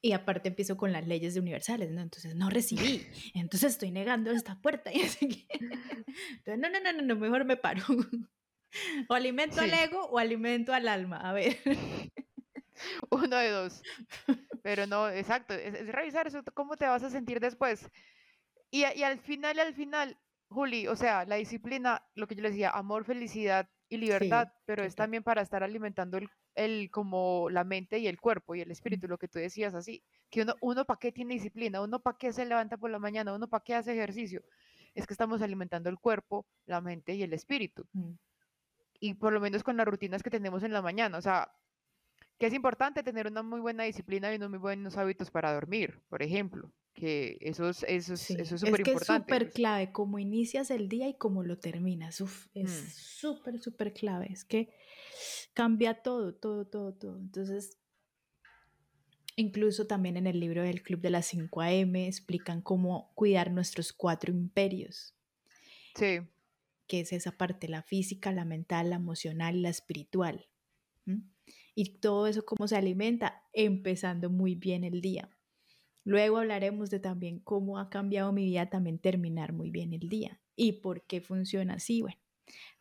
Y aparte empiezo con las leyes universales, ¿no? Entonces no recibí, entonces estoy negando esta puerta y así que... Entonces, no, no, no, no, mejor me paro. O alimento al ego o alimento al alma. A ver. uno de dos. Pero no, exacto, es, es revisar eso, cómo te vas a sentir después. Y, al final, al final, Juli, o sea, la disciplina, lo que yo le decía, amor, felicidad y libertad, Sí, pero es también para estar alimentando el, el como la mente y el cuerpo y el espíritu, lo que tú decías así, que uno, uno para qué tiene disciplina, uno para qué se levanta por la mañana, uno para qué hace ejercicio, es que estamos alimentando el cuerpo, la mente y el espíritu, Mm. Y por lo menos con las rutinas que tenemos en la mañana, o sea, que es importante tener una muy buena disciplina y unos muy buenos hábitos para dormir, por ejemplo, que eso es, eso es, Sí, eso es es súper que es importante. súper pues. clave cómo inicias el día y cómo lo terminas. Uf, es Mm. súper, súper clave. Es que cambia todo, todo, todo, todo. Entonces, Incluso también en el libro del Club de las 5 AM explican cómo cuidar nuestros cuatro imperios. Sí. Que es esa parte, la física, la mental, la emocional la espiritual. Y todo eso cómo se alimenta, empezando muy bien el día. Luego hablaremos de también cómo ha cambiado mi vida también terminar muy bien el día y por qué funciona así, bueno.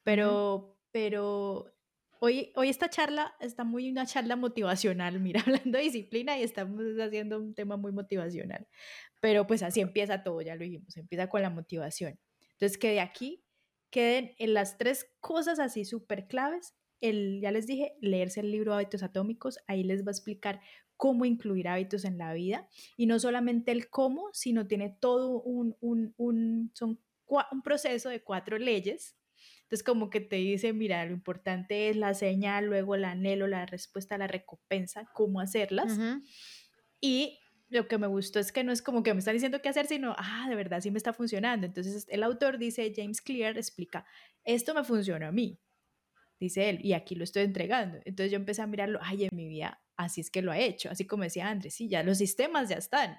Pero, pero hoy, hoy esta charla está muy una charla motivacional, mira, hablando de disciplina y estamos haciendo un tema muy motivacional. Pero pues así empieza todo, ya lo dijimos, empieza con la motivación. Entonces que de aquí queden en las tres cosas así súper claves. El, ya les dije, leerse el libro Hábitos Atómicos, ahí les va a explicar cómo incluir hábitos en la vida y no solamente el cómo, sino tiene todo un, un, un, son un proceso de cuatro leyes. Entonces como que te dice, mira, lo importante es la señal, luego el anhelo, la respuesta, la recompensa, cómo hacerlas. Y lo que me gustó es que no es como que me están diciendo qué hacer, sino, ah, de verdad sí me está funcionando. Entonces el autor dice, James Clear explica, esto me funciona a mí, dice él, y aquí lo estoy entregando. Entonces yo empecé a mirarlo, ay, en mi vida así es que lo ha hecho, así como decía Andrés, sí, ya los sistemas ya están.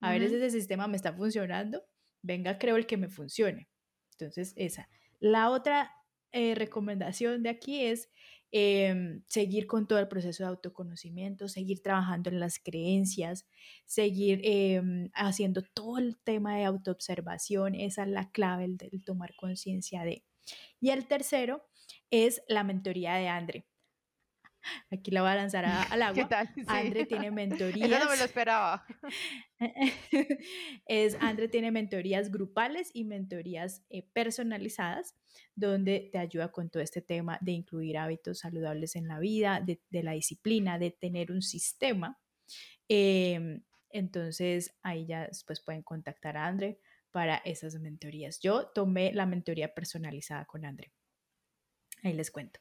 A ver, ese sistema me está funcionando, venga, creo el que me funcione. Entonces, esa. La otra eh, recomendación de aquí es em, seguir con todo el proceso de autoconocimiento, seguir trabajando en las creencias, seguir em, haciendo todo el tema de autoobservación, esa es la clave del tomar conciencia de. Y el tercero es la mentoría de Andre. Aquí la voy a lanzar al agua. ¿Qué tal? Andre tiene mentorías. Eso no me lo esperaba. es, Andre tiene mentorías grupales y mentorías eh, personalizadas, donde te ayuda con todo este tema de incluir hábitos saludables en la vida, de, la disciplina, de tener un sistema. Em, entonces, ahí ya después pueden contactar a Andre para esas mentorías. Yo tomé la mentoría personalizada con Andre. Ahí les cuento.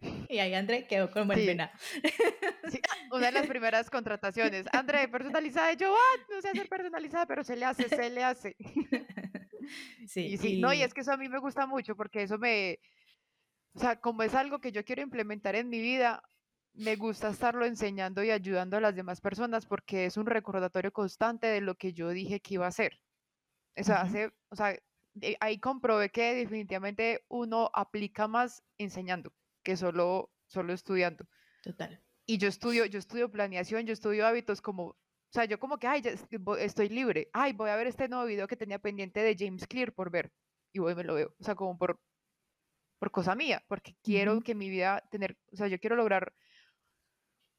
Y ahí André quedó como el pena. una de las primeras contrataciones. André, personalizada. Y yo, ah, no sé hacer personalizada, pero se le hace, se le hace. Sí, sí, no, y es que eso a mí me gusta mucho porque eso me, o sea, como es algo que yo quiero implementar en mi vida, me gusta estarlo enseñando y ayudando a las demás personas porque es un recordatorio constante de lo que yo dije que iba a hacer. O sea, hace, o sea, ahí comprobé que definitivamente uno aplica más enseñando que solo, solo estudiando. Total. Y yo estudio, yo estudio planeación, yo estudio hábitos como, o sea, yo como que, ay, ya estoy libre, ay, voy a ver este nuevo video que tenía pendiente de James Clear por ver, y voy y me lo veo, o sea, como por, por cosa mía, porque quiero que mi vida tener, o sea, yo quiero lograr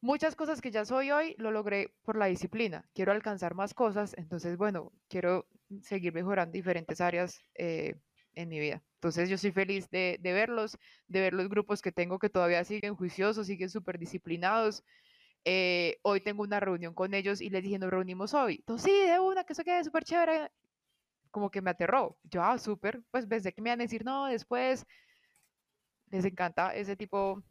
muchas cosas que ya soy hoy, lo logré por la disciplina, quiero alcanzar más cosas, entonces, bueno, quiero seguir mejorando diferentes áreas eh, en mi vida. Entonces yo soy feliz de, verlos, de ver los grupos que tengo que todavía siguen juiciosos, siguen súper disciplinados. Eh, hoy tengo una reunión con ellos y les dije, nos reunimos hoy. Entonces, sí, de una, que eso quede súper chévere. Como que me aterró. Yo, ah, súper, pues desde que me van a decir, no, después les encanta ese tipo,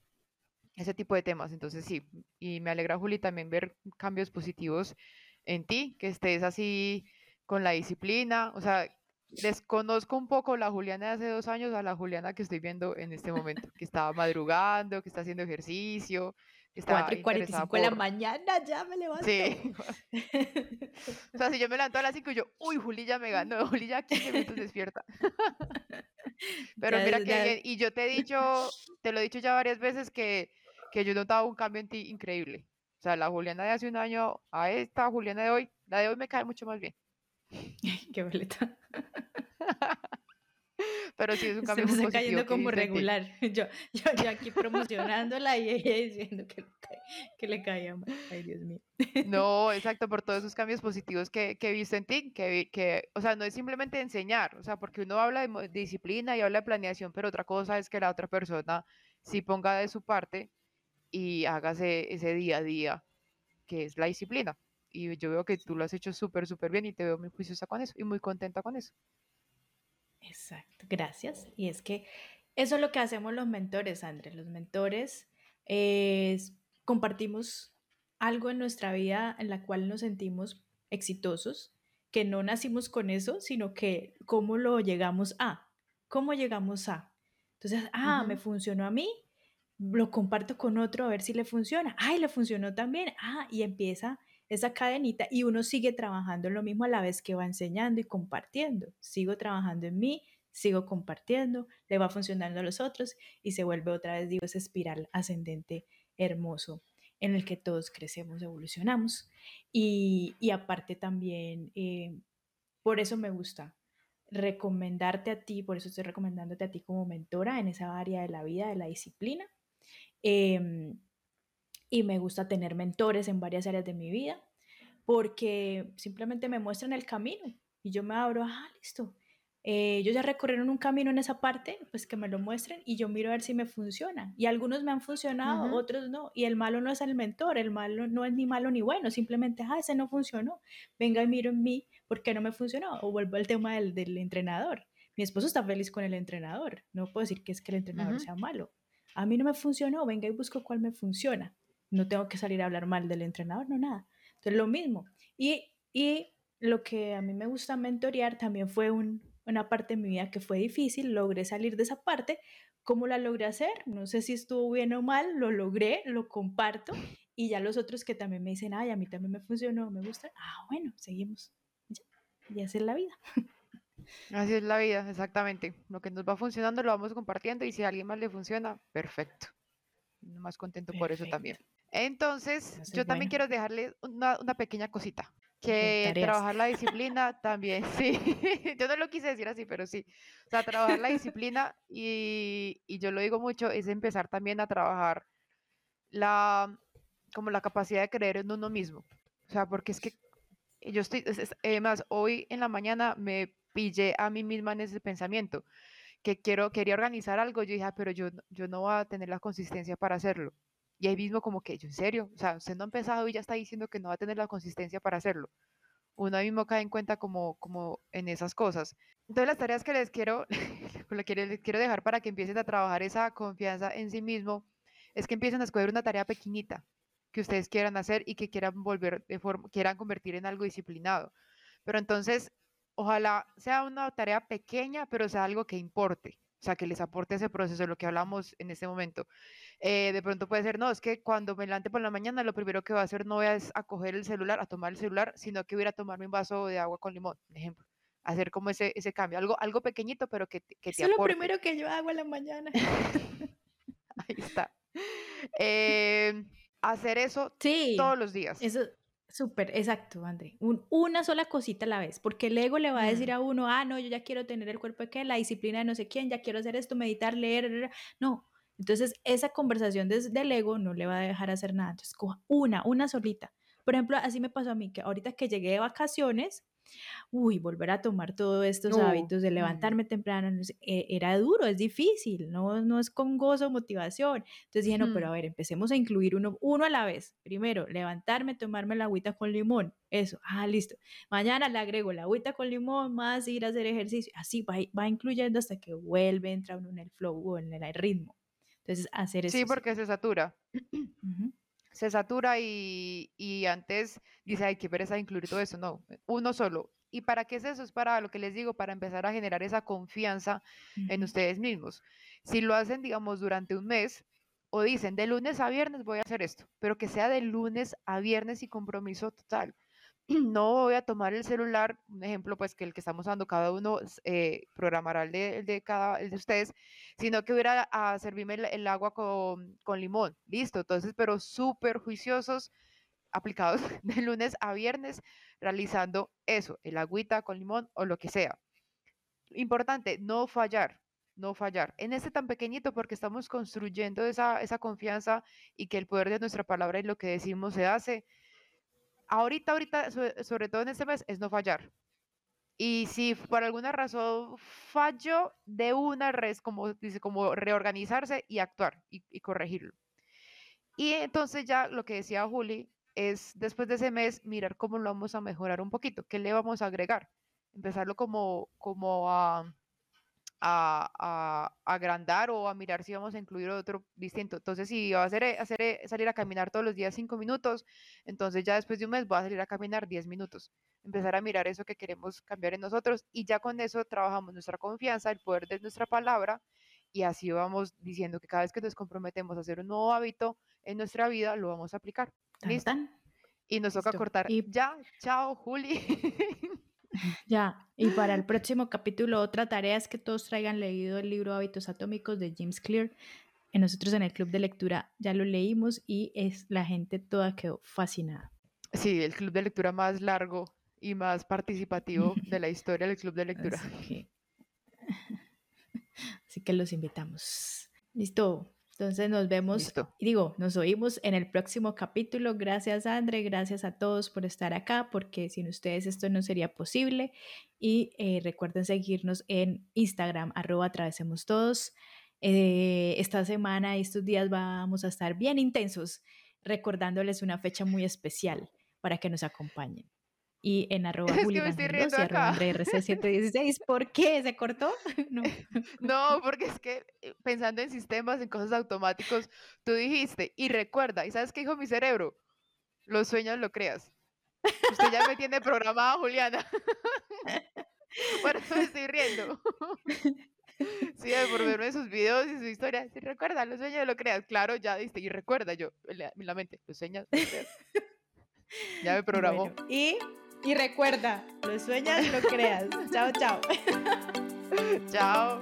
ese tipo de temas. Entonces, sí, y me alegra, Juli, también ver cambios positivos en ti, que estés así con la disciplina. O sea, desconozco un poco la Juliana de hace dos años a la Juliana que estoy viendo en este momento, que estaba madrugando, que está haciendo ejercicio, que está 4 y 45 de la mañana, ya me levanto. Sí. o sea, si yo me levanto a las 5 y yo, uy, Juli ya me ganó, Juli ya 15 minutos despierta. Pero mira que y yo te he dicho, te lo he dicho ya varias veces que, que yo he notado un cambio en ti increíble. O sea, la Juliana de hace un año a esta Juliana de hoy, la de hoy me cae mucho más bien. Qué boleta. Pero sí es un cambio Se me está cayendo como regular. Yo, yo, yo, aquí promocionándola y ella diciendo que, que le caía mal. Ay, Dios mío. No, exacto, por todos esos cambios positivos que, que he visto en ti, que, que, o sea, no es simplemente enseñar, o sea, porque uno habla de, disciplina y habla de planeación, pero otra cosa es que la otra persona sí ponga de su parte y hágase ese día a día, que es la disciplina y yo veo que tú lo has hecho súper, súper bien y te veo muy juiciosa con eso y muy contenta con eso. Exacto, gracias. Y es que eso es lo que hacemos los mentores, Andrés. Los mentores compartimos algo en nuestra vida en la cual nos sentimos exitosos, que no nacimos con eso, sino que cómo lo llegamos a, cómo llegamos a. Entonces, ah, me funcionó a mí, lo comparto con otro a ver si le funciona. Ay, le funcionó también. Ah, y empieza esa cadenita y uno sigue trabajando en lo mismo a la vez que va enseñando y compartiendo. Sigo trabajando en mí, sigo compartiendo, le va funcionando a los otros y se vuelve otra vez, digo, esa espiral ascendente hermoso en el que todos crecemos, evolucionamos. Y, aparte también, eh, por eso me gusta recomendarte a ti, por eso estoy recomendándote a ti como mentora en esa área de la vida, de la disciplina. Em, y me gusta tener mentores en varias áreas de mi vida porque simplemente me muestran el camino y yo me abro, ah, listo. Eh, ellos ya recorrieron un camino en esa parte, pues que me lo muestren y yo miro a ver si me funciona. Y algunos me han funcionado, otros no. Y el malo no es el mentor, el malo no es ni malo ni bueno, simplemente, ah, ese no funcionó. Venga y miro en mí, ¿por qué no me funcionó? O vuelvo al tema del, del entrenador. Mi esposo está feliz con el entrenador. No puedo decir que es que el entrenador sea malo. A mí no me funcionó, venga y busco cuál me funciona no tengo que salir a hablar mal del entrenador, no nada. Entonces, lo mismo. Y, y lo que a mí me gusta mentorear también fue una parte de mi vida que fue difícil, logré salir de esa parte. ¿Cómo la logré hacer? No sé si estuvo bien o mal, lo logré, lo comparto y ya los otros que también me dicen, ay, a mí también me funcionó, me gusta, ah, bueno, seguimos. y así es la vida. Así es la vida, exactamente. Lo que nos va funcionando lo vamos compartiendo y si a alguien más le funciona, perfecto. Más contento por eso también. Entonces, yo también quiero dejarle una, pequeña cosita, que trabajar la disciplina también, sí, yo no lo quise decir así, pero sí, o sea, trabajar la disciplina y, yo lo digo mucho, es empezar también a trabajar la, como la capacidad de creer en uno mismo, o sea, porque es que yo estoy, además, hoy en la mañana me pillé a mí misma en ese pensamiento, que quiero, quería organizar algo, yo dije, ah, pero yo, yo no voy a tener la consistencia para hacerlo. Y ahí mismo como que, yo en serio, o sea, usted no ha empezado y ya está diciendo que no va a tener la consistencia para hacerlo. Uno ahí mismo cae en cuenta como, como en esas cosas. Entonces las tareas que les quiero, les quiero dejar para que empiecen a trabajar esa confianza en sí mismo, es que empiecen a escoger una tarea pequeñita que ustedes quieran hacer y que quieran volver de forma, quieran convertir en algo disciplinado. Pero entonces, ojalá sea una tarea pequeña, pero sea algo que importe o sea, que les aporte ese proceso, lo que hablamos en este momento. Eh, de pronto puede ser, no, es que cuando me levante por la mañana, lo primero que voy a hacer no voy a, coger el celular, a tomar el celular, sino que voy a tomarme un vaso de agua con limón, por ejemplo. Hacer como ese, ese cambio, algo, algo pequeñito, pero que, que te Eso es lo primero que yo hago en la mañana. Ahí está. Eh, hacer eso todos los días. Eso, Súper, exacto, André. una sola cosita a la vez, porque el ego le va a decir a uno, ah, no, yo ya quiero tener el cuerpo de qué, la disciplina de no sé quién, ya quiero hacer esto, meditar, leer, no. Entonces, esa conversación desde el ego no le va a dejar hacer nada. Entonces, coja una, una solita. Por ejemplo, así me pasó a mí, que ahorita que llegué de vacaciones, uy, volver a tomar todos estos hábitos de levantarme temprano, e, era duro, es difícil, no, no es con gozo, motivación. Entonces dije, no, pero a ver, empecemos a incluir uno, uno a la vez. Primero, levantarme, tomarme la agüita con limón, eso, ah, listo. Mañana le agrego la agüita con limón, más ir a hacer ejercicio, así va, va incluyendo hasta que vuelve, entra uno en el flow o en el ritmo. Entonces, hacer eso. Sí, porque se satura. Se satura y, y, antes dice, ay, qué pereza incluir todo eso. No, uno solo. ¿Y para qué es eso? Es para lo que les digo, para empezar a generar esa confianza en ustedes mismos. Si lo hacen, digamos, durante un mes o dicen, de lunes a viernes voy a hacer esto, pero que sea de lunes a viernes y compromiso total. No voy a tomar el celular, un ejemplo, pues que el que estamos dando cada uno eh, programará el de, cada el de ustedes, sino que voy a, servirme el, agua con, con, limón. Listo, entonces, pero súper juiciosos, aplicados de lunes a viernes, realizando eso, el agüita con limón o lo que sea. Importante, no fallar, no fallar. En este tan pequeñito porque estamos construyendo esa, esa confianza y que el poder de nuestra palabra y lo que decimos se hace. Ahorita, ahorita, sobre, todo en este mes, es no fallar. Y si por alguna razón fallo de una red, como dice, como reorganizarse y actuar y, y corregirlo. Y entonces ya lo que decía Juli, es después de ese mes mirar cómo lo vamos a mejorar un poquito, qué le vamos a agregar, empezarlo como, como a, a, agrandar o a mirar si vamos a incluir otro distinto. Entonces, si va a hacer, hacer salir a caminar todos los días cinco minutos, entonces ya después de un mes voy a salir a caminar diez minutos. Empezar a mirar eso que queremos cambiar en nosotros y ya con eso trabajamos nuestra confianza, el poder de nuestra palabra y así vamos diciendo que cada vez que nos comprometemos a hacer un nuevo hábito en nuestra vida, lo vamos a aplicar. ¿Listo? Y nos toca cortar. Y... Ya, chao, Juli. Ya, y para el próximo capítulo, otra tarea es que todos traigan leído el libro Hábitos Atómicos de James Clear. Nosotros en el club de lectura ya lo leímos y es la gente toda quedó fascinada. Sí, el club de lectura más largo y más participativo de la historia del club de lectura. Así que, los invitamos. Listo. Entonces nos vemos, digo, nos oímos en el próximo capítulo. Gracias, André. Gracias a todos por estar acá, porque sin ustedes esto no sería posible. Y eh, recuerden seguirnos en Instagram, arroba atravesemos todos. Eh, esta semana y estos días vamos a estar bien intensos, recordándoles una fecha muy especial para que nos acompañen y en arroba es que me estoy riendo y arroba 716 ¿Por qué? ¿Se cortó? No. no, porque es que eh, pensando en sistemas, en cosas automáticos, tú dijiste, y recuerda, ¿y sabes qué dijo mi cerebro? Los sueños lo creas. Usted ya me tiene programada, Juliana. Por eso me estoy riendo. Sí, por verme sus videos y su historia. Sí, recuerda, los sueños lo creas. Claro, ya diste. Y recuerda, yo, en la, mente, los sueños lo creas. Ya me programó. y y recuerda, lo sueñas, lo creas. chao, chao. chao.